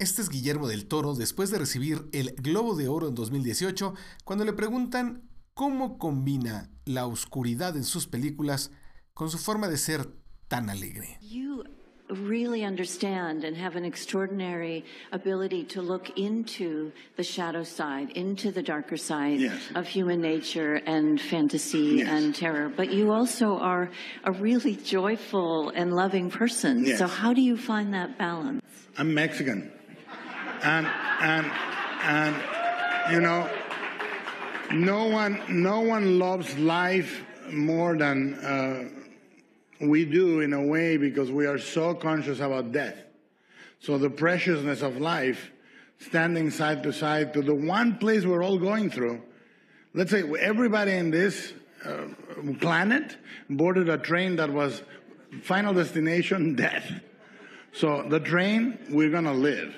Este es Guillermo del Toro después de recibir el Globo de Oro en 2018, cuando le preguntan cómo combina la oscuridad en sus películas con su forma de ser tan alegre. You really understand and have an extraordinary ability to look into the shadow side, into the darker side Yes. of human nature and fantasy Yes. and terror. But you also are a really joyful and loving person. Yes. So how do you find that balance? I'm Mexican. And and and you know no one no one loves life more than uh, we do in a way because we are so conscious about death. So the preciousness of life standing side to side to the one place we're all going through. Let's say everybody in this uh, planet boarded a train that was final destination death. So the train, we're gonna live.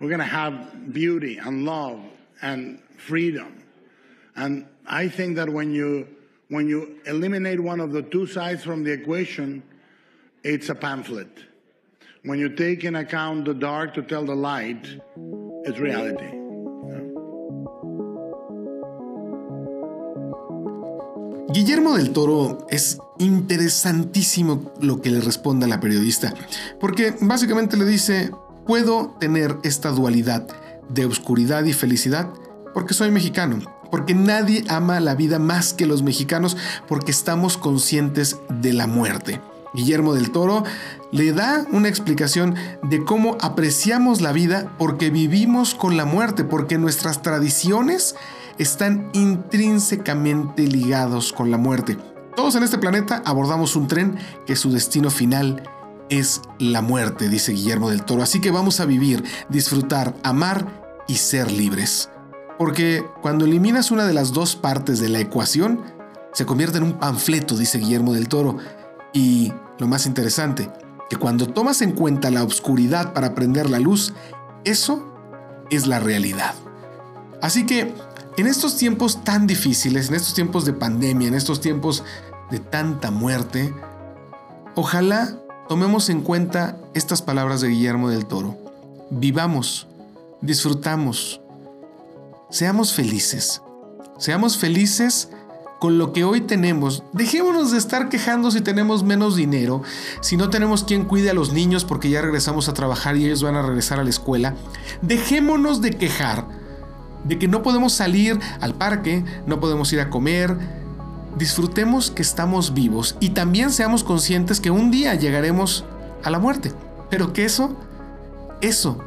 We're gonna have beauty and love and freedom. And I think that when you when you eliminate one of the two sides from the equation, it's a pamphlet. When you take in account the dark to tell the light, it's reality. Guillermo del Toro es interesantísimo lo que le responde a la periodista, porque básicamente le dice, puedo tener esta dualidad de oscuridad y felicidad porque soy mexicano, porque nadie ama la vida más que los mexicanos, porque estamos conscientes de la muerte. Guillermo del Toro le da una explicación de cómo apreciamos la vida porque vivimos con la muerte, porque nuestras tradiciones están intrínsecamente ligados con la muerte. Todos en este planeta abordamos un tren que su destino final es la muerte, dice Guillermo del Toro. Así que vamos a vivir, disfrutar, amar y ser libres. Porque cuando eliminas una de las dos partes de la ecuación, se convierte en un panfleto, dice Guillermo del Toro. Y lo más interesante, que cuando tomas en cuenta la oscuridad para prender la luz, eso es la realidad. Así que en estos tiempos tan difíciles, en estos tiempos de pandemia, en estos tiempos de tanta muerte, ojalá tomemos en cuenta estas palabras de Guillermo del Toro. Vivamos, disfrutamos, seamos felices. Seamos felices con lo que hoy tenemos. Dejémonos de estar quejando si tenemos menos dinero, si no tenemos quien cuide a los niños porque ya regresamos a trabajar y ellos van a regresar a la escuela. Dejémonos de quejar de que no podemos salir al parque, no podemos ir a comer. Disfrutemos que estamos vivos y también seamos conscientes que un día llegaremos a la muerte. Pero que eso, eso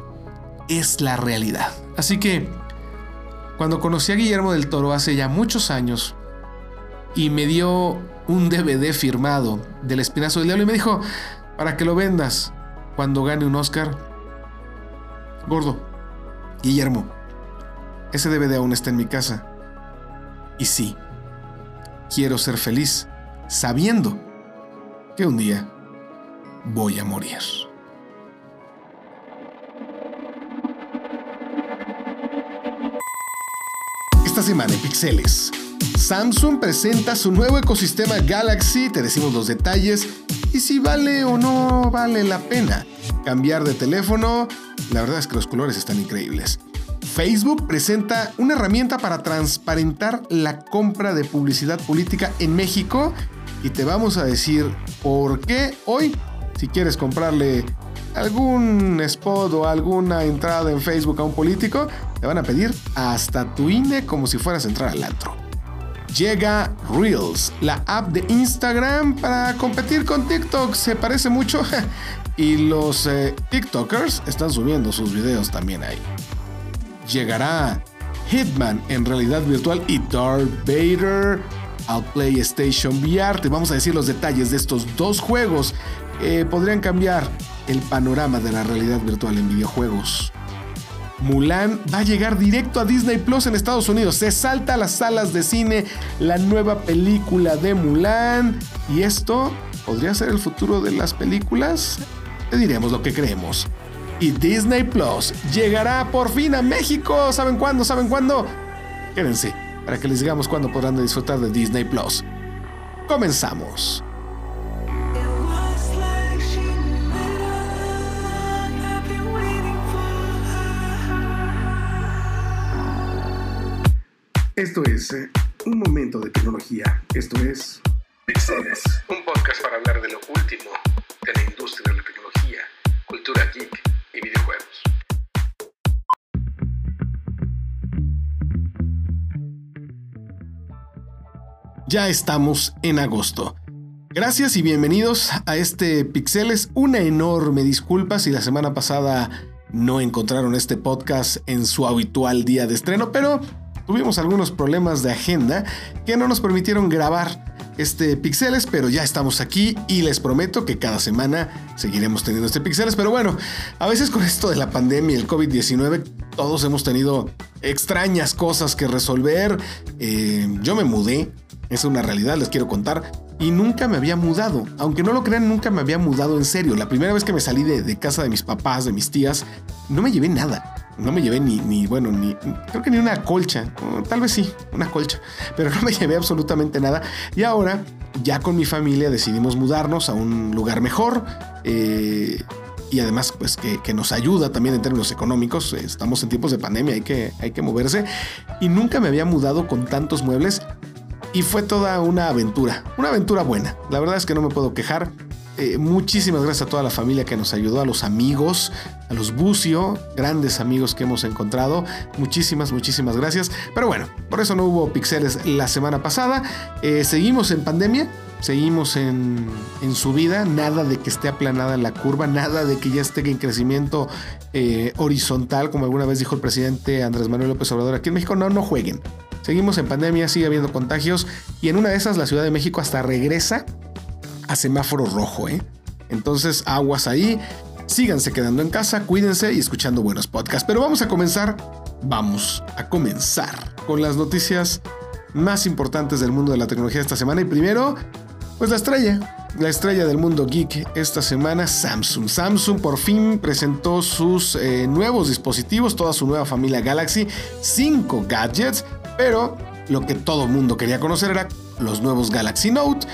es la realidad. Así que, cuando conocí a Guillermo del Toro hace ya muchos años y me dio un DVD firmado del Espinazo del Diablo y me dijo, para que lo vendas cuando gane un Oscar, gordo, Guillermo, ese DVD aún está en mi casa. Y sí, quiero ser feliz sabiendo que un día voy a morir. Esta semana en Pixeles. Samsung presenta su nuevo ecosistema Galaxy, te decimos los detalles y si vale o no vale la pena cambiar de teléfono. La verdad es que los colores están increíbles. Facebook presenta una herramienta para transparentar la compra de publicidad política en México y te vamos a decir por qué hoy, si quieres comprarle algún spot o alguna entrada en Facebook a un político, te van a pedir hasta tu INE como si fueras a entrar al antro. Llega Reels, la app de Instagram para competir con TikTok. Se parece mucho y los eh, TikTokers están subiendo sus videos también ahí. Llegará Hitman en realidad virtual y Darth Vader al PlayStation VR. Te vamos a decir los detalles de estos dos juegos que podrían cambiar el panorama de la realidad virtual en videojuegos. Mulan va a llegar directo a Disney Plus en Estados Unidos. Se salta a las salas de cine la nueva película de Mulan. ¿Y esto podría ser el futuro de las películas? Te diremos lo que creemos y Disney Plus llegará por fin a México. ¿Saben cuándo? ¿Saben cuándo? Quédense para que les digamos cuándo podrán disfrutar de Disney Plus. Comenzamos. Esto es eh, un momento de tecnología. Esto es Pixeles, un podcast para hablar de lo último de la industria de la tecnología, cultura geek videojuegos. Ya estamos en agosto. Gracias y bienvenidos a este Pixeles. Una enorme disculpa si la semana pasada no encontraron este podcast en su habitual día de estreno, pero tuvimos algunos problemas de agenda que no nos permitieron grabar este Pixeles, pero ya estamos aquí y les prometo que cada semana seguiremos teniendo este Pixeles. Pero bueno, a veces con esto de la pandemia y el COVID-19, todos hemos tenido extrañas cosas que resolver. Eh, yo me mudé, es una realidad, les quiero contar y nunca me había mudado. Aunque no lo crean, nunca me había mudado en serio. La primera vez que me salí de, casa de mis papás, de mis tías, no me llevé nada. No me llevé ni, ni, bueno, ni, creo que ni una colcha. Tal vez sí, una colcha. Pero no me llevé absolutamente nada. Y ahora, ya con mi familia, decidimos mudarnos a un lugar mejor. Eh, y además, pues que, nos ayuda también en términos económicos. Estamos en tiempos de pandemia, hay que, hay que moverse. Y nunca me había mudado con tantos muebles y fue toda una aventura, una aventura buena. La verdad es que no me puedo quejar. Eh, muchísimas gracias a toda la familia que nos ayudó, a los amigos, a los Bucio, grandes amigos que hemos encontrado. Muchísimas, muchísimas gracias. Pero bueno, por eso no hubo pixeles la semana pasada. Eh, seguimos en pandemia, seguimos en, en subida, nada de que esté aplanada la curva, nada de que ya esté en crecimiento eh, horizontal, como alguna vez dijo el presidente Andrés Manuel López Obrador aquí en México. No, no jueguen. Seguimos en pandemia, sigue habiendo contagios y en una de esas la Ciudad de México hasta regresa a semáforo rojo, ¿eh? Entonces, aguas ahí. Síganse quedando en casa, cuídense y escuchando buenos podcasts. Pero vamos a comenzar, vamos a comenzar con las noticias más importantes del mundo de la tecnología esta semana. Y primero, pues la estrella, la estrella del mundo geek esta semana, Samsung. Samsung por fin presentó sus eh, nuevos dispositivos, toda su nueva familia Galaxy, 5 gadgets pero lo que todo mundo quería conocer era los nuevos Galaxy Note.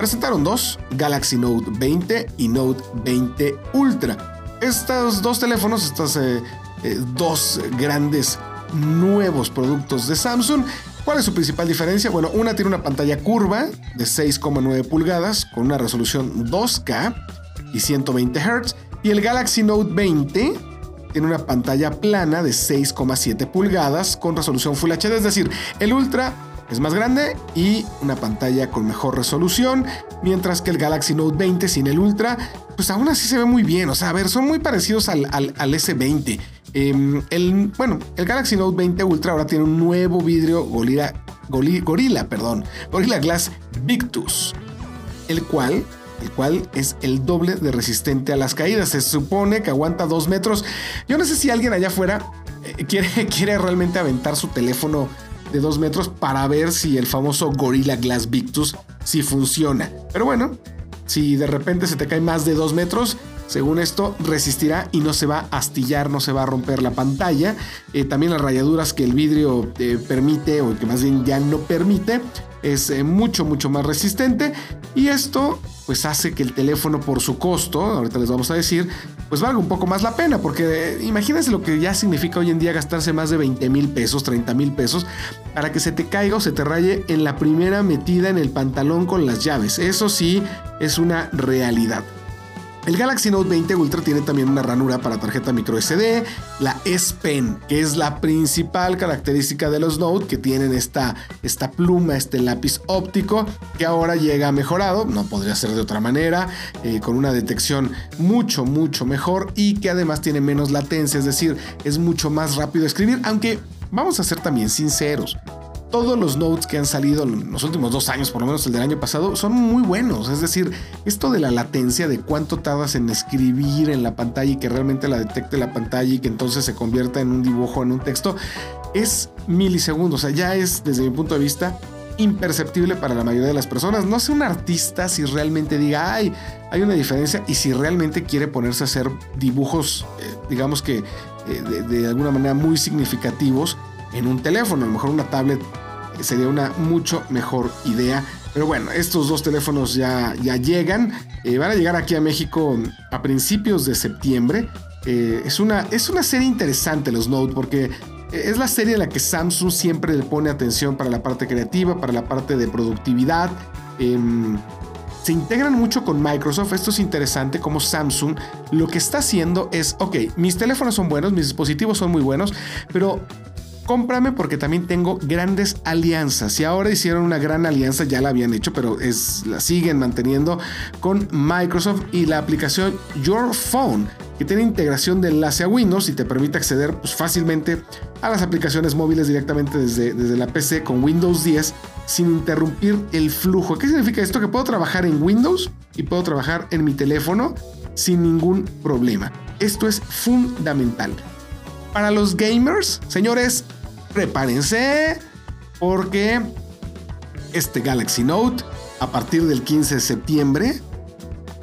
Presentaron dos, Galaxy Note 20 y Note 20 Ultra. Estos dos teléfonos, estos eh, eh, dos grandes nuevos productos de Samsung, ¿Cuál es su principal diferencia? Bueno, una tiene una pantalla curva de 6,9 pulgadas con una resolución 2K y 120 Hz. Y el Galaxy Note 20 tiene una pantalla plana de 6,7 pulgadas con resolución Full HD, es decir, el Ultra es más grande y una pantalla con mejor resolución, mientras que el Galaxy Note 20 sin el Ultra, pues aún así se ve muy bien, o sea, a ver, son muy parecidos al, S20. Em, el, bueno, el Galaxy Note 20 Ultra ahora tiene un nuevo vidrio Gorilla, Gorilla, perdón, Gorilla Glass Victus, el cual el cual es el doble de resistente a las caídas. Se supone que aguanta dos metros. Yo no sé si alguien allá afuera eh, quiere, quiere realmente aventar su teléfono de dos metros para ver si el famoso Gorilla Glass Victus si funciona. Pero bueno, si de repente se te cae más de dos metros, según esto, resistirá y no se va a astillar, no se va a romper la pantalla. Eh, también las rayaduras que el vidrio eh, permite, o que más bien ya no permite, es eh, mucho, mucho más resistente. Y esto, pues hace que el teléfono, por su costo, ahorita les vamos a decir, pues valga un poco más la pena. Porque imagínense lo que ya significa hoy en día gastarse más de 20 mil pesos, 30 mil pesos, para que se te caiga o se te raye en la primera metida en el pantalón con las llaves. Eso sí es una realidad. El Galaxy Note 20 Ultra tiene también una ranura para tarjeta micro SD, la S Pen, que es la principal característica de los Note, que tienen esta, esta pluma, este lápiz óptico, que ahora llega mejorado, no podría ser de otra manera, eh, con una detección mucho, mucho mejor y que además tiene menos latencia, es decir, es mucho más rápido escribir, aunque vamos a ser también sinceros todos los notes que han salido en los últimos dos años, por lo menos el del año pasado, son muy buenos. Es decir, esto de la latencia, de cuánto tardas en escribir en la pantalla y que realmente la detecte la pantalla y que entonces se convierta en un dibujo, en un texto, es milisegundos. O sea, ya es, desde mi punto de vista, imperceptible para la mayoría de las personas. No sé un artista si realmente diga, ay, hay una diferencia y si realmente quiere ponerse a hacer dibujos, eh, digamos que eh, de alguna manera muy significativos en un teléfono. A lo mejor una tablet sería una mucho mejor idea. Pero bueno, estos dos teléfonos ya, ya llegan. Eh, van a llegar aquí a México a principios de septiembre. Eh, es, una, es una serie interesante los Note porque es la serie en la que Samsung siempre le pone atención para la parte creativa, para la parte de productividad. Em, se integran mucho con Microsoft. Esto es interesante como Samsung lo que está haciendo es, ok, mis teléfonos son buenos, mis dispositivos son muy buenos, pero cómprame porque también tengo grandes alianzas. Y ahora hicieron una gran alianza, ya la habían hecho, pero la siguen manteniendo con Microsoft y la aplicación Your Phone, que tiene integración de enlace a Windows y te permite acceder pues, fácilmente a las aplicaciones móviles directamente desde, desde la PC con Windows 10 sin interrumpir el flujo. ¿Qué significa esto? Que puedo trabajar en Windows y puedo trabajar en mi teléfono sin ningún problema. Esto es fundamental. Para los gamers, señores, prepárense porque este Galaxy Note a partir del 15 de septiembre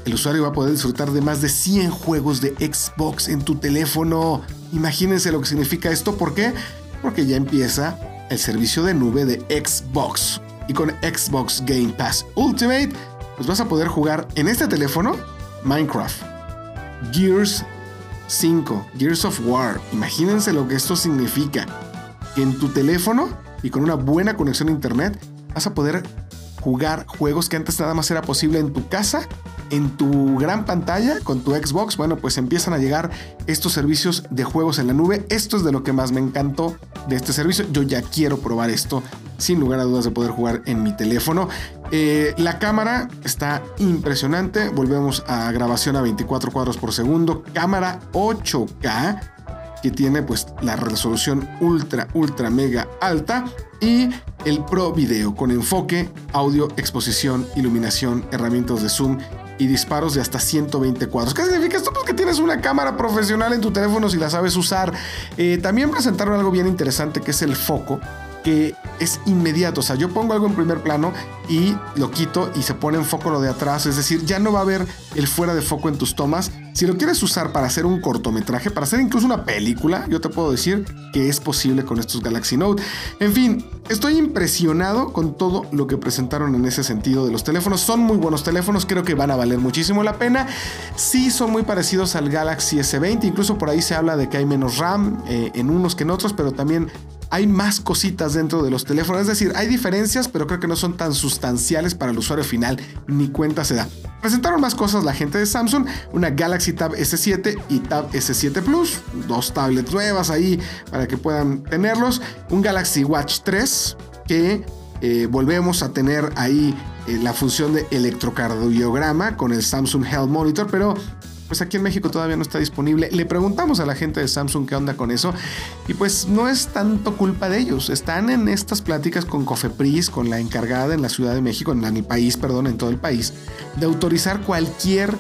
el usuario va a poder disfrutar de más de 100 juegos de Xbox en tu teléfono. Imagínense lo que significa esto. ¿Por qué? Porque ya empieza el servicio de nube de Xbox. Y con Xbox Game Pass Ultimate, pues vas a poder jugar en este teléfono Minecraft, Gears 5, Gears of War. Imagínense lo que esto significa en tu teléfono y con una buena conexión a internet vas a poder jugar juegos que antes nada más era posible en tu casa, en tu gran pantalla con tu Xbox. Bueno, pues empiezan a llegar estos servicios de juegos en la nube. Esto es de lo que más me encantó de este servicio. Yo ya quiero probar esto sin lugar a dudas de poder jugar en mi teléfono. Eh, la cámara está impresionante. Volvemos a grabación a 24 cuadros por segundo. Cámara 8K que tiene pues la resolución ultra, ultra, mega alta y el Pro Video con enfoque, audio, exposición, iluminación, herramientas de zoom y disparos de hasta 120 cuadros. ¿Qué significa esto? Pues que tienes una cámara profesional en tu teléfono si la sabes usar. Eh, también presentaron algo bien interesante que es el foco que es inmediato. O sea, yo pongo algo en primer plano y lo quito y se pone en foco lo de atrás. Es decir, ya no va a haber el fuera de foco en tus tomas. Si lo quieres usar para hacer un cortometraje, para hacer incluso una película, yo te puedo decir que es posible con estos Galaxy Note. En fin, estoy impresionado con todo lo que presentaron en ese sentido de los teléfonos. Son muy buenos teléfonos, creo que van a valer muchísimo la pena. Sí, son muy parecidos al Galaxy S20, incluso por ahí se habla de que hay menos RAM eh, en unos que en otros, pero también hay más cositas dentro de los teléfonos. Es decir, hay diferencias, pero creo que no son tan sustanciales para el usuario final, ni cuenta se da. Presentaron más cosas la gente de Samsung, una Galaxy Tab S7 y Tab S7 Plus, dos tablets nuevas ahí para que puedan tenerlos, un Galaxy Watch 3 que eh, volvemos a tener ahí eh, la función de electrocardiograma con el Samsung Health Monitor, pero pues aquí en México todavía no está disponible. Le preguntamos a la gente de Samsung qué onda con eso y pues no es tanto culpa de ellos. Están en estas pláticas con Cofepris, con la encargada en la Ciudad de México, en el país, perdón, en todo el país, de autorizar cualquier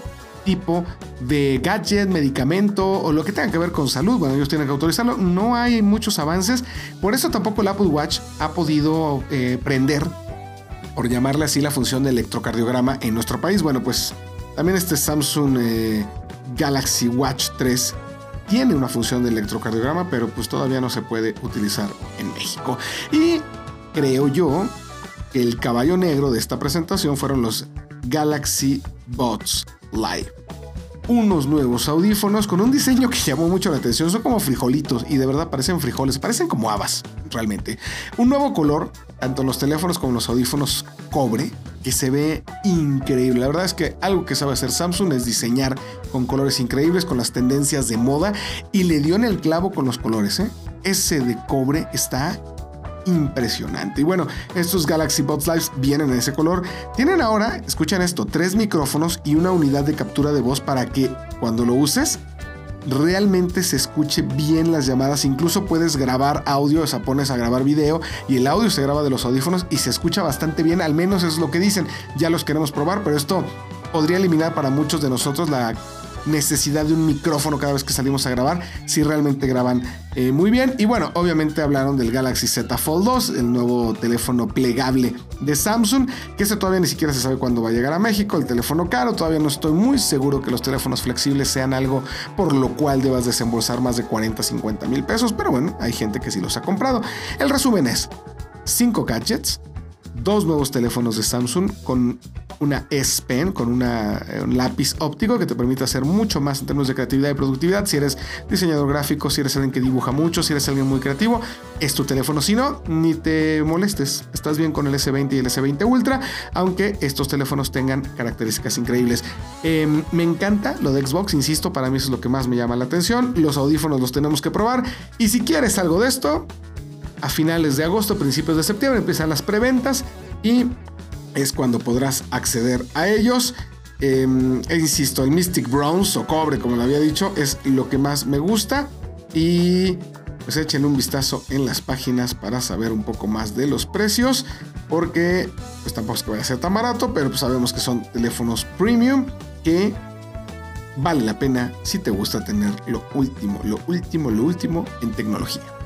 tipo de gadget, medicamento o lo que tenga que ver con salud. Bueno, ellos tienen que autorizarlo. No hay muchos avances. Por eso tampoco el Apple Watch ha podido eh, prender, por llamarle así, la función de electrocardiograma en nuestro país. Bueno, pues también este Samsung eh, Galaxy Watch 3 tiene una función de electrocardiograma, pero pues todavía no se puede utilizar en México. Y creo yo que el caballo negro de esta presentación fueron los Galaxy Buds Live. Unos nuevos audífonos con un diseño que llamó mucho la atención. Son como frijolitos y de verdad parecen frijoles, parecen como habas, realmente. Un nuevo color, tanto los teléfonos como los audífonos cobre, que se ve increíble. La verdad es que algo que sabe hacer Samsung es diseñar con colores increíbles, con las tendencias de moda y le dio en el clavo con los colores. ¿eh? Ese de cobre está impresionante. Y bueno, estos Galaxy Buds Live vienen en ese color. Tienen ahora, escuchan esto, tres micrófonos y una unidad de captura de voz para que cuando lo uses realmente se escuche bien las llamadas. Incluso puedes grabar audio, o sea, pones a grabar video y el audio se graba de los audífonos y se escucha bastante bien, al menos es lo que dicen. Ya los queremos probar, pero esto podría eliminar para muchos de nosotros la necesidad de un micrófono cada vez que salimos a grabar, si realmente graban eh, muy bien. Y bueno, obviamente hablaron del Galaxy Z Fold 2, el nuevo teléfono plegable de Samsung, que ese todavía ni siquiera se sabe cuándo va a llegar a México, el teléfono caro, todavía no estoy muy seguro que los teléfonos flexibles sean algo por lo cual debas desembolsar más de 40, 50 mil pesos, pero bueno, hay gente que sí los ha comprado. El resumen es 5 gadgets, dos nuevos teléfonos de Samsung con una S Pen con eh, un lápiz óptico que te permite hacer mucho más en términos de creatividad y productividad. Si eres diseñador gráfico, si eres alguien que dibuja mucho, si eres alguien muy creativo, es tu teléfono. Si no, ni te molestes. Estás bien con el S20 y el S20 Ultra, aunque estos teléfonos tengan características increíbles. Em, me encanta lo de Xbox, insisto, para mí eso es lo que más me llama la atención. Los audífonos los tenemos que probar. Y si quieres algo de esto, a finales de agosto, principios de septiembre empiezan las preventas y es cuando podrás acceder a ellos. Em, e insisto, el Mystic Bronze o cobre, como lo había dicho, es lo que más me gusta. Y pues echen un vistazo en las páginas para saber un poco más de los precios. Porque pues tampoco es que vaya a ser tan barato, pero pues sabemos que son teléfonos premium que vale la pena si te gusta tener lo último, lo último, lo último en tecnología.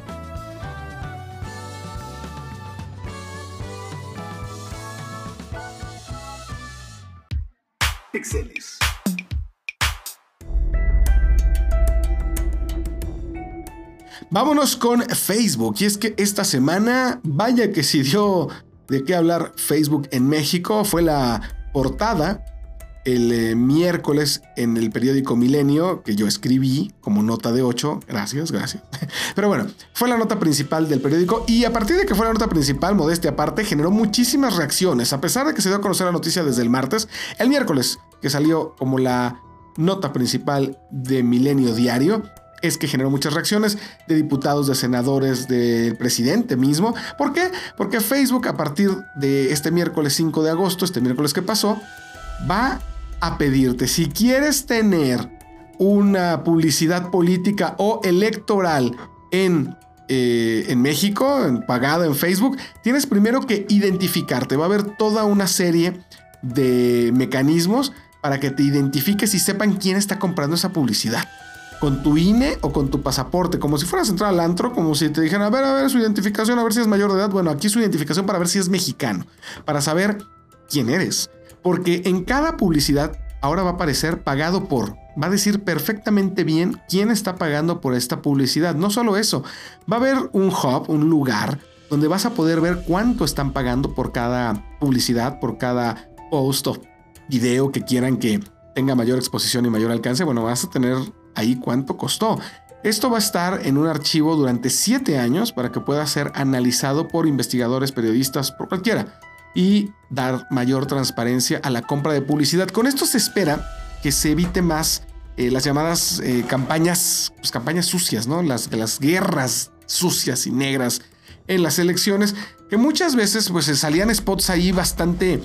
Vámonos con Facebook. Y es que esta semana, vaya que si dio de qué hablar Facebook en México, fue la portada el eh, miércoles en el periódico Milenio, que yo escribí como nota de 8. Gracias, gracias. Pero bueno, fue la nota principal del periódico y a partir de que fue la nota principal, modestia aparte, generó muchísimas reacciones. A pesar de que se dio a conocer la noticia desde el martes, el miércoles, que salió como la nota principal de Milenio Diario, es que generó muchas reacciones de diputados, de senadores, del presidente mismo. ¿Por qué? Porque Facebook a partir de este miércoles 5 de agosto, este miércoles que pasó, va a pedirte, si quieres tener una publicidad política o electoral en, eh, en México, pagada en Facebook, tienes primero que identificarte. Va a haber toda una serie de mecanismos para que te identifiques y sepan quién está comprando esa publicidad. Con tu INE o con tu pasaporte, como si fueras a entrar al antro, como si te dijeran, a ver, a ver, su identificación, a ver si es mayor de edad. Bueno, aquí su identificación para ver si es mexicano, para saber quién eres. Porque en cada publicidad ahora va a aparecer pagado por. Va a decir perfectamente bien quién está pagando por esta publicidad. No solo eso, va a haber un hub, un lugar donde vas a poder ver cuánto están pagando por cada publicidad, por cada post video que quieran que tenga mayor exposición y mayor alcance. Bueno, vas a tener ahí cuánto costó. Esto va a estar en un archivo durante 7 años para que pueda ser analizado por investigadores, periodistas, por cualquiera y dar mayor transparencia a la compra de publicidad. Con esto se espera que se evite más eh, las llamadas eh, campañas, pues, campañas sucias, ¿no? Las, las guerras sucias y negras en las elecciones, que muchas veces pues salían spots ahí bastante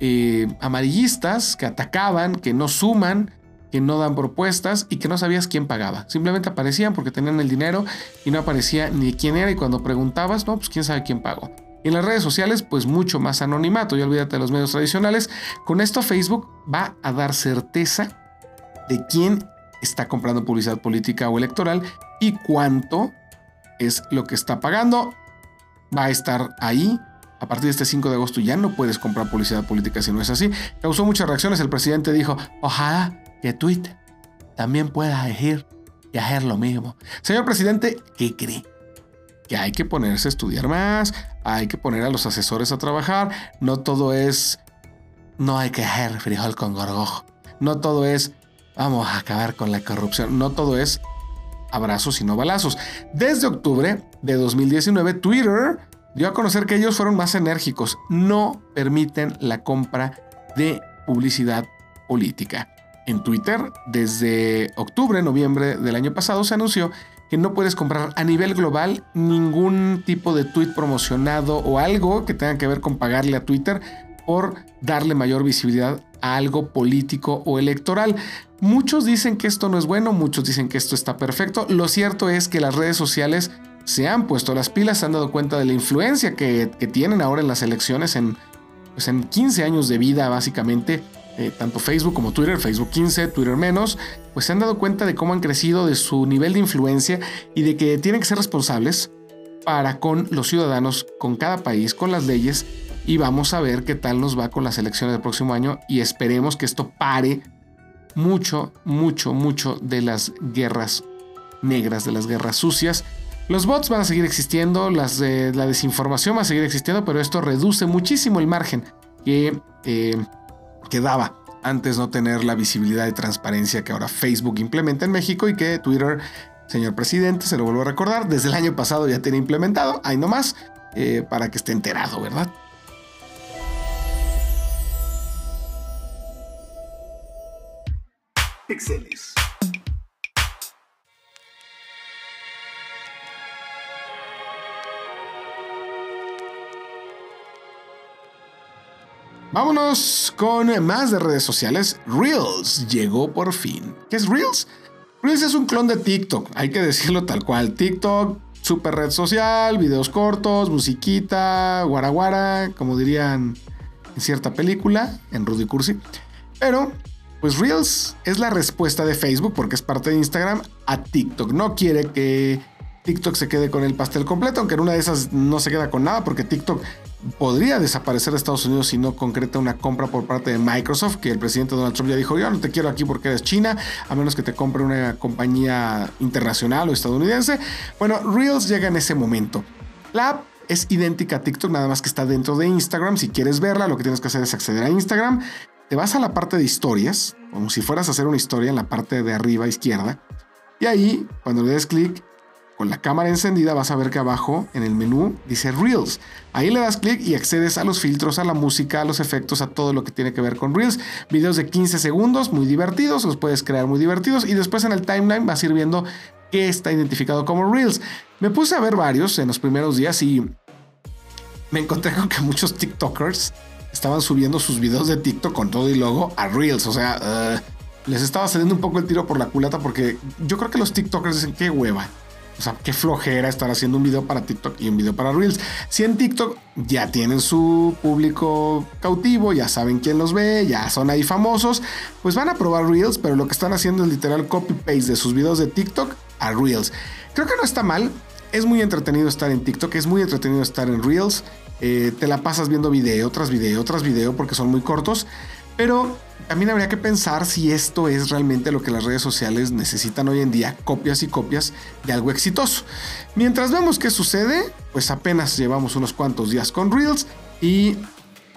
eh, amarillistas, que atacaban, que no suman, que no dan propuestas y que no sabías quién pagaba. Simplemente aparecían porque tenían el dinero y no aparecía ni quién era y cuando preguntabas, no, pues quién sabe quién pagó. Y en las redes sociales, pues mucho más anonimato, y olvídate de los medios tradicionales. Con esto Facebook va a dar certeza de quién está comprando publicidad política o electoral y cuánto es lo que está pagando. Va a estar ahí. A partir de este 5 de agosto ya no puedes comprar publicidad política si no es así. Causó muchas reacciones. El presidente dijo, ojalá que Twitter también pueda elegir y hacer lo mismo. Señor presidente, ¿qué cree? que hay que ponerse a estudiar más, hay que poner a los asesores a trabajar, no todo es, no hay que hacer frijol con gorgojo, no todo es, vamos a acabar con la corrupción, no todo es abrazos y no balazos. Desde octubre de 2019, Twitter dio a conocer que ellos fueron más enérgicos, no permiten la compra de publicidad política. En Twitter, desde octubre, noviembre del año pasado, se anunció que no puedes comprar a nivel global ningún tipo de tweet promocionado o algo que tenga que ver con pagarle a Twitter por darle mayor visibilidad a algo político o electoral. Muchos dicen que esto no es bueno, muchos dicen que esto está perfecto. Lo cierto es que las redes sociales se han puesto las pilas, se han dado cuenta de la influencia que, tienen ahora en las elecciones en, pues en 15 años de vida básicamente eh, tanto Facebook como Twitter, Facebook 15, Twitter menos, pues se han dado cuenta de cómo han crecido, de su nivel de influencia y de que tienen que ser responsables para con los ciudadanos, con cada país, con las leyes y vamos a ver qué tal nos va con las elecciones del próximo año y esperemos que esto pare mucho, mucho, mucho de las guerras negras, de las guerras sucias. Los bots van a seguir existiendo, la desinformación va a seguir existiendo, pero esto reduce muchísimo el margen que eh, que daba antes no tener la visibilidad y transparencia que ahora Facebook implementa en México y que Twitter, señor presidente, se lo vuelvo a recordar, desde el año pasado ya tiene implementado, ahí nomás, eh, para que esté enterado, ¿verdad? Pixeles. Vámonos con más de redes sociales. Reels llegó por fin. ¿Qué es Reels? Reels es un clon de TikTok, hay que decirlo tal cual. TikTok, super red social, videos cortos, musiquita, guaraguara, como dirían en cierta película, en Rudy Cursi. Pero, pues Reels es la respuesta de Facebook, porque es parte de Instagram, a TikTok. No quiere que TikTok se quede con el pastel completo, aunque en una de esas no se queda con nada, porque TikTok podría desaparecer de Estados Unidos si no concreta una compra por parte de Microsoft, que el presidente Donald Trump ya dijo, yo no te quiero aquí porque eres China, a menos que te compre una compañía internacional o estadounidense. Bueno, Reels llega en ese momento. La app es idéntica a TikTok, nada más que está dentro de Instagram. Si quieres verla, lo que tienes que hacer es acceder a Instagram. Te vas a la parte de historias, como si fueras a hacer una historia en la parte de arriba izquierda. Y ahí, cuando le des clic, con la cámara encendida vas a ver que abajo en el menú dice Reels. Ahí le das clic y accedes a los filtros, a la música, a los efectos, a todo lo que tiene que ver con Reels. Videos de 15 segundos, muy divertidos, los puedes crear muy divertidos y después en el timeline vas a ir viendo qué está identificado como Reels. Me puse a ver varios en los primeros días y me encontré con que muchos TikTokers estaban subiendo sus videos de TikTok con todo y logo a Reels. O sea, uh, les estaba saliendo un poco el tiro por la culata porque yo creo que los TikTokers dicen qué hueva. O sea, qué flojera estar haciendo un video para TikTok y un video para Reels. Si en TikTok ya tienen su público cautivo, ya saben quién los ve, ya son ahí famosos, pues van a probar Reels, pero lo que están haciendo es literal copy-paste de sus videos de TikTok a Reels. Creo que no está mal. Es muy entretenido estar en TikTok, es muy entretenido estar en Reels. Eh, te la pasas viendo video tras video tras video porque son muy cortos. Pero también habría que pensar si esto es realmente lo que las redes sociales necesitan hoy en día, copias y copias de algo exitoso. Mientras vemos qué sucede, pues apenas llevamos unos cuantos días con Reels y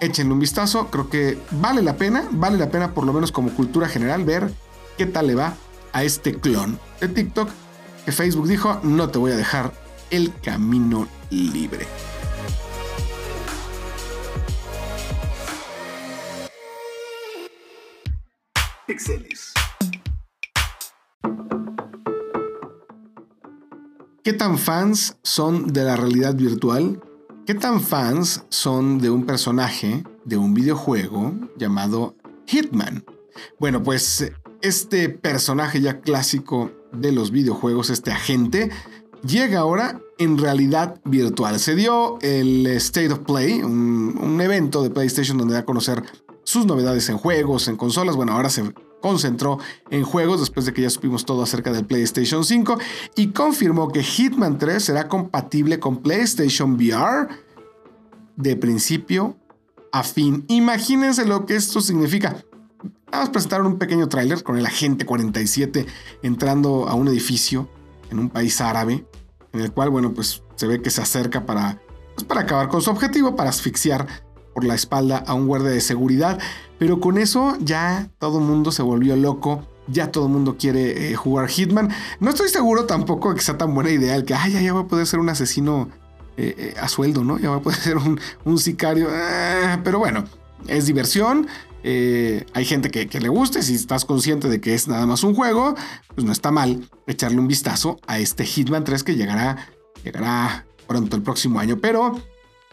échenle un vistazo, creo que vale la pena, vale la pena por lo menos como cultura general ver qué tal le va a este clon de TikTok que Facebook dijo, no te voy a dejar el camino libre. Pixeles. ¿Qué tan fans son de la realidad virtual? ¿Qué tan fans son de un personaje de un videojuego llamado Hitman? Bueno, pues este personaje ya clásico de los videojuegos, este agente, llega ahora en realidad virtual. Se dio el State of Play, un, un evento de PlayStation donde da a conocer sus novedades en juegos, en consolas. Bueno, ahora se concentró en juegos después de que ya supimos todo acerca del PlayStation 5 y confirmó que Hitman 3 será compatible con PlayStation VR de principio a fin. Imagínense lo que esto significa. Vamos a presentar un pequeño tráiler con el agente 47 entrando a un edificio en un país árabe, en el cual, bueno, pues se ve que se acerca para, pues, para acabar con su objetivo, para asfixiar por la espalda a un guardia de seguridad. Pero con eso ya todo el mundo se volvió loco. Ya todo el mundo quiere eh, jugar Hitman. No estoy seguro tampoco que sea tan buena idea el que, ay, ya, ya va a poder ser un asesino eh, eh, a sueldo, ¿no? Ya va a poder ser un, sicario. Ah, pero bueno, es diversión. hay gente que, que, le guste. Si estás consciente de que es nada más un juego, pues no está mal echarle un vistazo a este Hitman 3 que llegará, llegará pronto el próximo año. Pero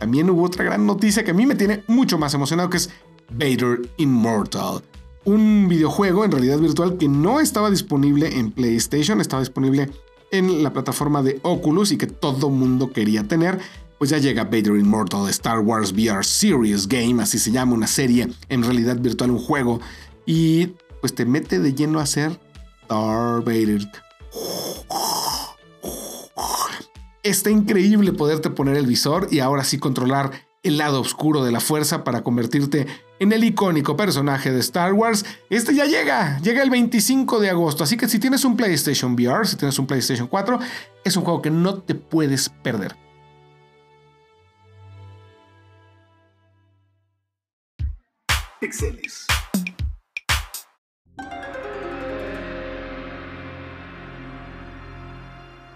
también hubo otra gran noticia que a mí me tiene mucho más emocionado, que es Vader Immortal. Un videojuego en realidad virtual que no estaba disponible en PlayStation, estaba disponible en la plataforma de Oculus y que todo mundo quería tener. Pues ya llega Vader Immortal, Star Wars VR Series Game, así se llama, una serie en realidad virtual, un juego. Y pues te mete de lleno a hacer Darth Vader Está increíble poderte poner el visor y ahora sí controlar el lado oscuro de la fuerza para convertirte en el icónico personaje de Star Wars. Este ya llega, llega el 25 de agosto, así que si tienes un PlayStation VR, si tienes un PlayStation 4, es un juego que no te puedes perder. Pixeles.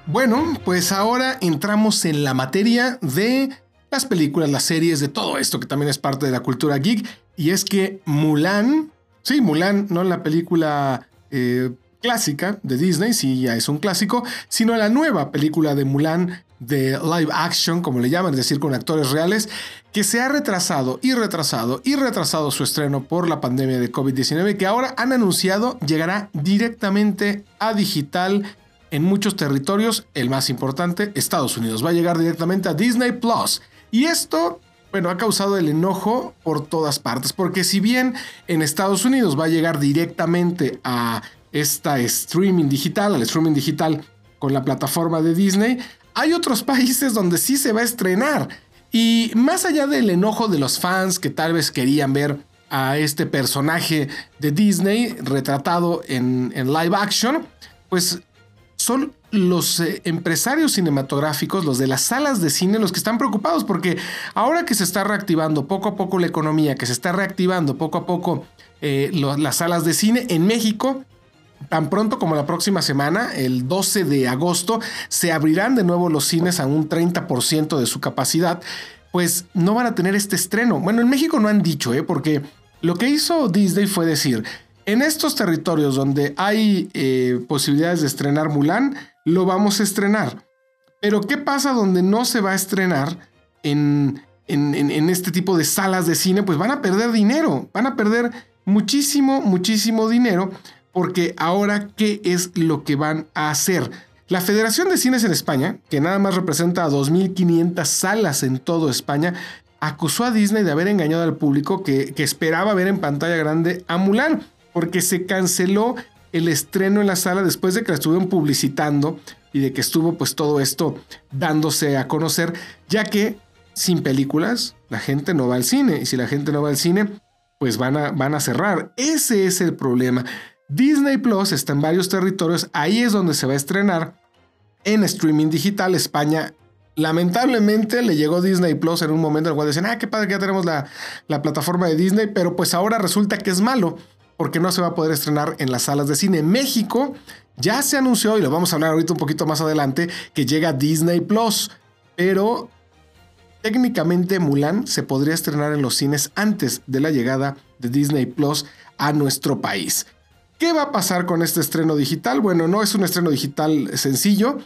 Bueno, pues ahora entramos en la materia de las películas, las series, de todo esto que también es parte de la cultura geek. Y es que Mulan, sí, Mulan, no la película eh, clásica de Disney, sí, ya es un clásico, sino la nueva película de Mulan de live action, como le llaman, es decir, con actores reales, que se ha retrasado y retrasado y retrasado su estreno por la pandemia de COVID-19, que ahora han anunciado llegará directamente a digital en muchos territorios, el más importante, Estados Unidos. Va a llegar directamente a Disney Plus. Y esto, bueno, ha causado el enojo por todas partes, porque si bien en Estados Unidos va a llegar directamente a esta streaming digital, al streaming digital con la plataforma de Disney, hay otros países donde sí se va a estrenar. Y más allá del enojo de los fans que tal vez querían ver a este personaje de Disney retratado en, en live action, pues son los eh, empresarios cinematográficos, los de las salas de cine, los que están preocupados porque ahora que se está reactivando poco a poco la economía, que se está reactivando poco a poco eh, las salas de cine en México, tan pronto como la próxima semana, el 12 de agosto, se abrirán de nuevo los cines a un 30% de su capacidad, pues no van a tener este estreno. Bueno, en México no han dicho, ¿eh? porque lo que hizo Disney fue decir, en estos territorios donde hay eh, posibilidades de estrenar Mulan, lo vamos a estrenar. Pero ¿qué pasa donde no se va a estrenar en, en, este tipo de salas de cine? Pues van a perder dinero, van a perder muchísimo, muchísimo dinero, porque ahora, ¿qué es lo que van a hacer? La Federación de Cines en España, que nada más representa a 2.500 salas en todo España, acusó a Disney de haber engañado al público que, que esperaba ver en pantalla grande a Mulan porque se canceló el estreno en la sala después de que la estuvieron publicitando y de que estuvo pues todo esto dándose a conocer, ya que sin películas la gente no va al cine y si la gente no va al cine pues van a, van a cerrar. Ese es el problema. Disney Plus está en varios territorios, ahí es donde se va a estrenar en streaming digital. España lamentablemente le llegó Disney Plus en un momento en el cual decían, ah, qué padre que ya tenemos la, la plataforma de Disney, pero pues ahora resulta que es malo porque no se va a poder estrenar en las salas de cine. México ya se anunció, y lo vamos a hablar ahorita un poquito más adelante, que llega Disney Plus, pero técnicamente Mulan se podría estrenar en los cines antes de la llegada de Disney Plus a nuestro país. ¿Qué va a pasar con este estreno digital? Bueno, no es un estreno digital sencillo,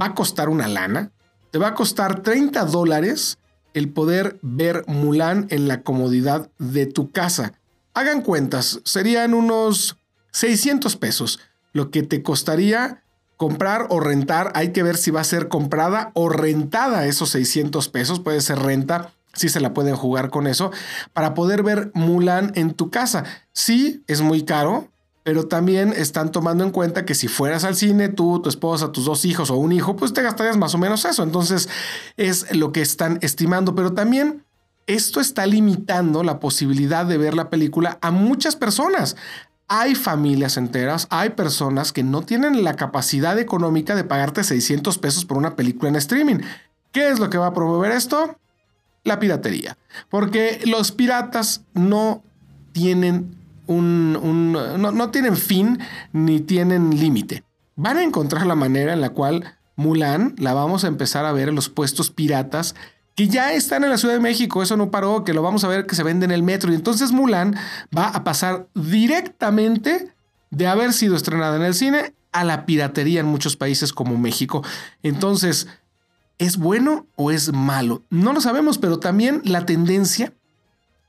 va a costar una lana, te va a costar 30 dólares el poder ver Mulan en la comodidad de tu casa. Hagan cuentas, serían unos 600 pesos, lo que te costaría comprar o rentar. Hay que ver si va a ser comprada o rentada esos 600 pesos. Puede ser renta, si se la pueden jugar con eso, para poder ver Mulan en tu casa. Sí, es muy caro, pero también están tomando en cuenta que si fueras al cine, tú, tu esposa, tus dos hijos o un hijo, pues te gastarías más o menos eso. Entonces es lo que están estimando, pero también esto está limitando la posibilidad de ver la película a muchas personas. Hay familias enteras, hay personas que no tienen la capacidad económica de pagarte 600 pesos por una película en streaming. ¿Qué es lo que va a promover esto? La piratería. Porque los piratas no tienen un, no tienen fin ni tienen límite. Van a encontrar la manera en la cual Mulan la vamos a empezar a ver en los puestos piratas que ya están en la Ciudad de México, eso no paró, que lo vamos a ver que se vende en el metro. Y entonces Mulan va a pasar directamente de haber sido estrenada en el cine a la piratería en muchos países como México. Entonces, ¿es bueno o es malo? No lo sabemos, pero también la tendencia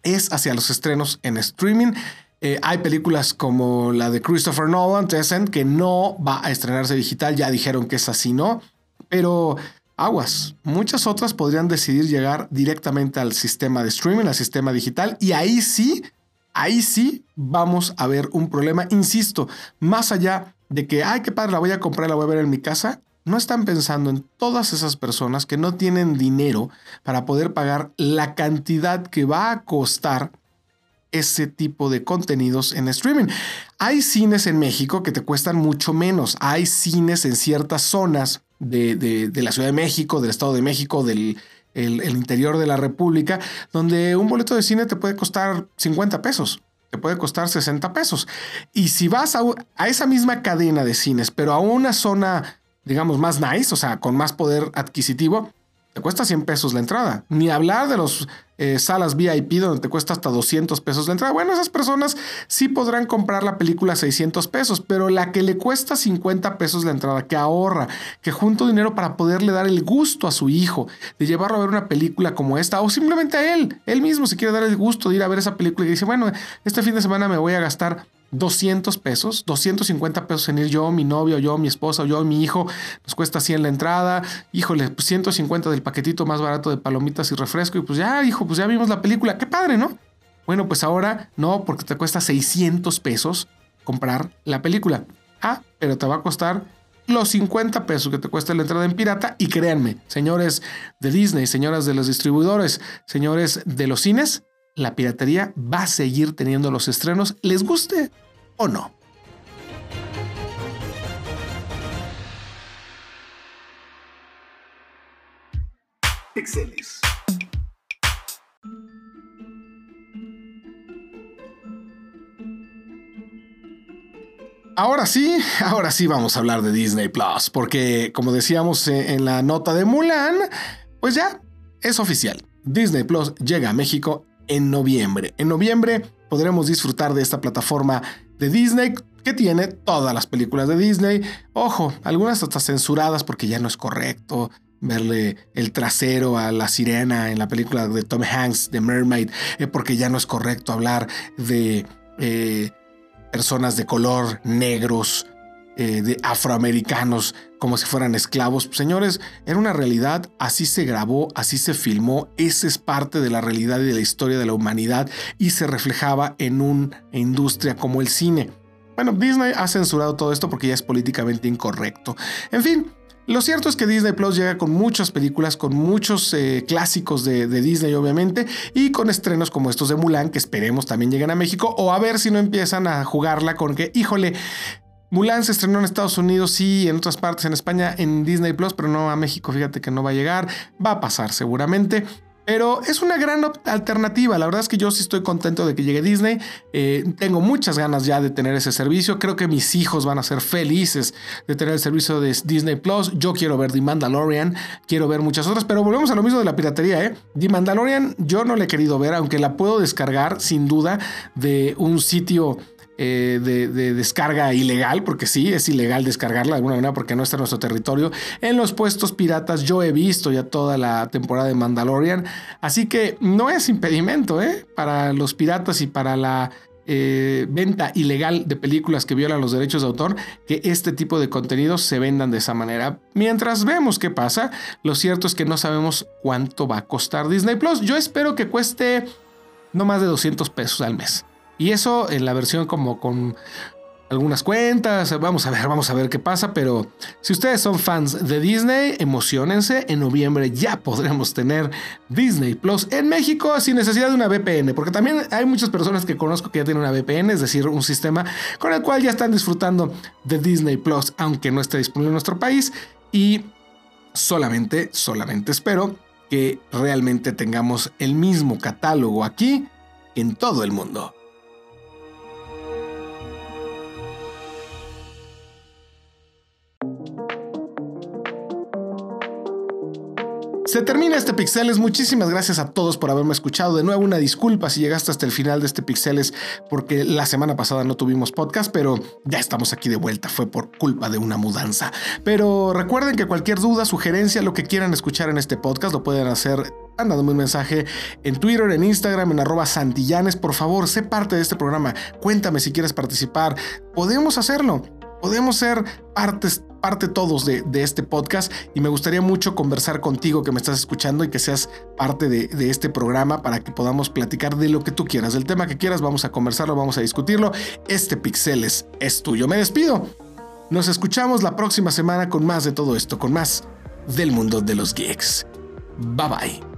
es hacia los estrenos en streaming. Eh, hay películas como la de Christopher Nolan, que no va a estrenarse digital, ya dijeron que es así, ¿no? Pero aguas. Muchas otras podrían decidir llegar directamente al sistema de streaming, al sistema digital, y ahí sí, ahí sí vamos a ver un problema. Insisto, más allá de que, ay, qué padre, la voy a comprar, la voy a ver en mi casa, no están pensando en todas esas personas que no tienen dinero para poder pagar la cantidad que va a costar ese tipo de contenidos en streaming. Hay cines en México que te cuestan mucho menos. Hay cines en ciertas zonas de, la Ciudad de México, del Estado de México, del el, interior de la República, donde un boleto de cine te puede costar 50 pesos, te puede costar 60 pesos. Y si vas a, a esa misma cadena de cines, pero a una zona digamos, más nice, o sea, con más poder adquisitivo, te cuesta 100 pesos la entrada. Ni hablar de los eh, salas VIP donde te cuesta hasta 200 pesos la entrada. Bueno, esas personas sí podrán comprar la película a 600 pesos, pero la que le cuesta 50 pesos la entrada, que ahorra, que junto dinero para poderle dar el gusto a su hijo de llevarlo a ver una película como esta, o simplemente a él, él mismo se quiere dar el gusto de ir a ver esa película y dice, bueno, este fin de semana me voy a gastar 200 pesos, 250 pesos en ir yo, mi novio, yo, mi esposa, yo, mi hijo, nos cuesta 100 la entrada, híjole, pues 150 del paquetito más barato de palomitas y refresco y pues ya, hijo, pues ya vimos la película, qué padre, ¿no? Bueno, pues ahora no, porque te cuesta 600 pesos comprar la película. Ah, pero te va a costar los 50 pesos que te cuesta la entrada en pirata y créanme, señores de Disney, señoras de los distribuidores, señores de los cines, la piratería va a seguir teniendo los estrenos, les guste o no. Pixeles. Ahora sí, ahora sí vamos a hablar de Disney Plus, porque como decíamos eh, en la nota de Mulan, pues ya es oficial. Disney Plus llega a México en noviembre. En noviembre podremos disfrutar de esta plataforma de Disney que tiene todas las películas de Disney. Ojo, algunas hasta censuradas porque ya no es correcto verle el trasero a la sirena en la película de Tom Hanks, de Mermaid, eh, porque ya no es correcto hablar de eh, personas de color negros eh, de afroamericanos como si fueran esclavos. Señores, era una realidad, así se grabó, así se filmó, esa es parte de la realidad y de la historia de la humanidad y se reflejaba en una industria como el cine. Bueno, Disney ha censurado todo esto porque ya es políticamente incorrecto. En fin, lo cierto es que Disney Plus llega con muchas películas, con muchos eh, clásicos de, de, Disney obviamente, y con estrenos como estos de Mulan, que esperemos también lleguen a México, o a ver si no empiezan a jugarla con que, híjole, Mulan se estrenó en Estados Unidos, sí, en otras partes, en España, en Disney Plus, pero no a México, fíjate que no va a llegar, va a pasar seguramente. Pero es una gran alternativa. La verdad es que yo sí estoy contento de que llegue Disney. Eh, tengo muchas ganas ya de tener ese servicio. Creo que mis hijos van a ser felices de tener el servicio de Disney Plus. Yo quiero ver The Mandalorian, quiero ver muchas otras, pero volvemos a lo mismo de la piratería. ¿eh? The Mandalorian yo no la he querido ver, aunque la puedo descargar sin duda de un sitio eh, de, descarga ilegal, porque sí, es ilegal descargarla de alguna manera porque no está en nuestro territorio. En los puestos piratas yo he visto ya toda la temporada de Mandalorian, así que no es impedimento ¿eh? para los piratas y para la eh, venta ilegal de películas que violan los derechos de autor, que este tipo de contenidos se vendan de esa manera. Mientras vemos qué pasa, lo cierto es que no sabemos cuánto va a costar Disney Plus. Yo espero que cueste no más de 200 pesos al mes. Y eso en la versión como con algunas cuentas, vamos a ver, vamos a ver qué pasa, pero si ustedes son fans de Disney, emocionense, en noviembre ya podremos tener Disney Plus en México sin necesidad de una VPN, porque también hay muchas personas que conozco que ya tienen una VPN, es decir, un sistema con el cual ya están disfrutando de Disney Plus, aunque no esté disponible en nuestro país, y solamente, solamente espero que realmente tengamos el mismo catálogo aquí en todo el mundo. Se termina este Pixeles. Muchísimas gracias a todos por haberme escuchado. De nuevo, una disculpa si llegaste hasta el final de este Pixeles porque la semana pasada no tuvimos podcast, pero ya estamos aquí de vuelta. Fue por culpa de una mudanza. Pero recuerden que cualquier duda, sugerencia, lo que quieran escuchar en este podcast, lo pueden hacer mandándome un mensaje en Twitter, en Instagram, en arroba santillanes. Por favor, sé parte de este programa. Cuéntame si quieres participar. Podemos hacerlo. Podemos ser partes parte todos de, este podcast y me gustaría mucho conversar contigo que me estás escuchando y que seas parte de, de, este programa para que podamos platicar de lo que tú quieras, del tema que quieras, vamos a conversarlo, vamos a discutirlo. Este Pixeles es tuyo. Me despido. Nos escuchamos la próxima semana con más de todo esto, con más del mundo de los geeks. Bye bye.